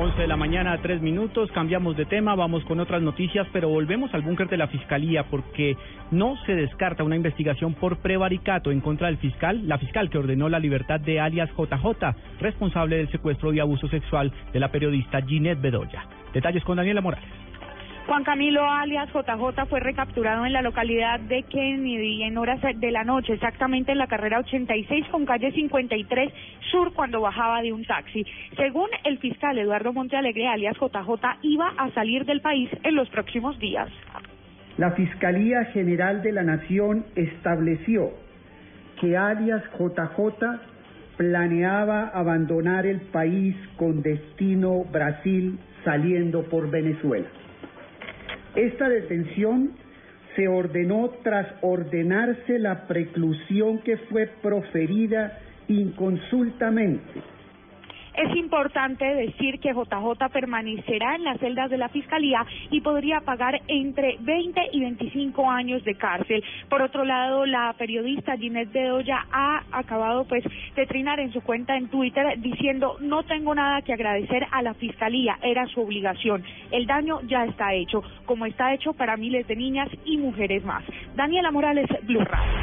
11 de la mañana, tres minutos, cambiamos de tema, vamos con otras noticias, pero volvemos al búnker de la Fiscalía porque no se descarta una investigación por prevaricato en contra del fiscal, la fiscal que ordenó la libertad de alias JJ, responsable del secuestro y abuso sexual de la periodista Ginette Bedoya. Detalles con Daniela Morales. Juan Camilo alias JJ fue recapturado en la localidad de Kennedy en horas de la noche, exactamente en la carrera 86 con calle 53 Sur cuando bajaba de un taxi. Según el fiscal Eduardo Montealegre alias JJ iba a salir del país en los próximos días. La Fiscalía General de la Nación estableció que alias JJ planeaba abandonar el país con destino Brasil saliendo por Venezuela. Esta detención se ordenó tras ordenarse la preclusión que fue proferida inconsultamente es importante decir que JJ permanecerá en las celdas de la Fiscalía y podría pagar entre 20 y 25 años de cárcel. Por otro lado, la periodista Ginette Bedoya ha acabado pues de trinar en su cuenta en Twitter diciendo no tengo nada que agradecer a la Fiscalía, era su obligación. El daño ya está hecho, como está hecho para miles de niñas y mujeres más. Daniela Morales, Blue Radio.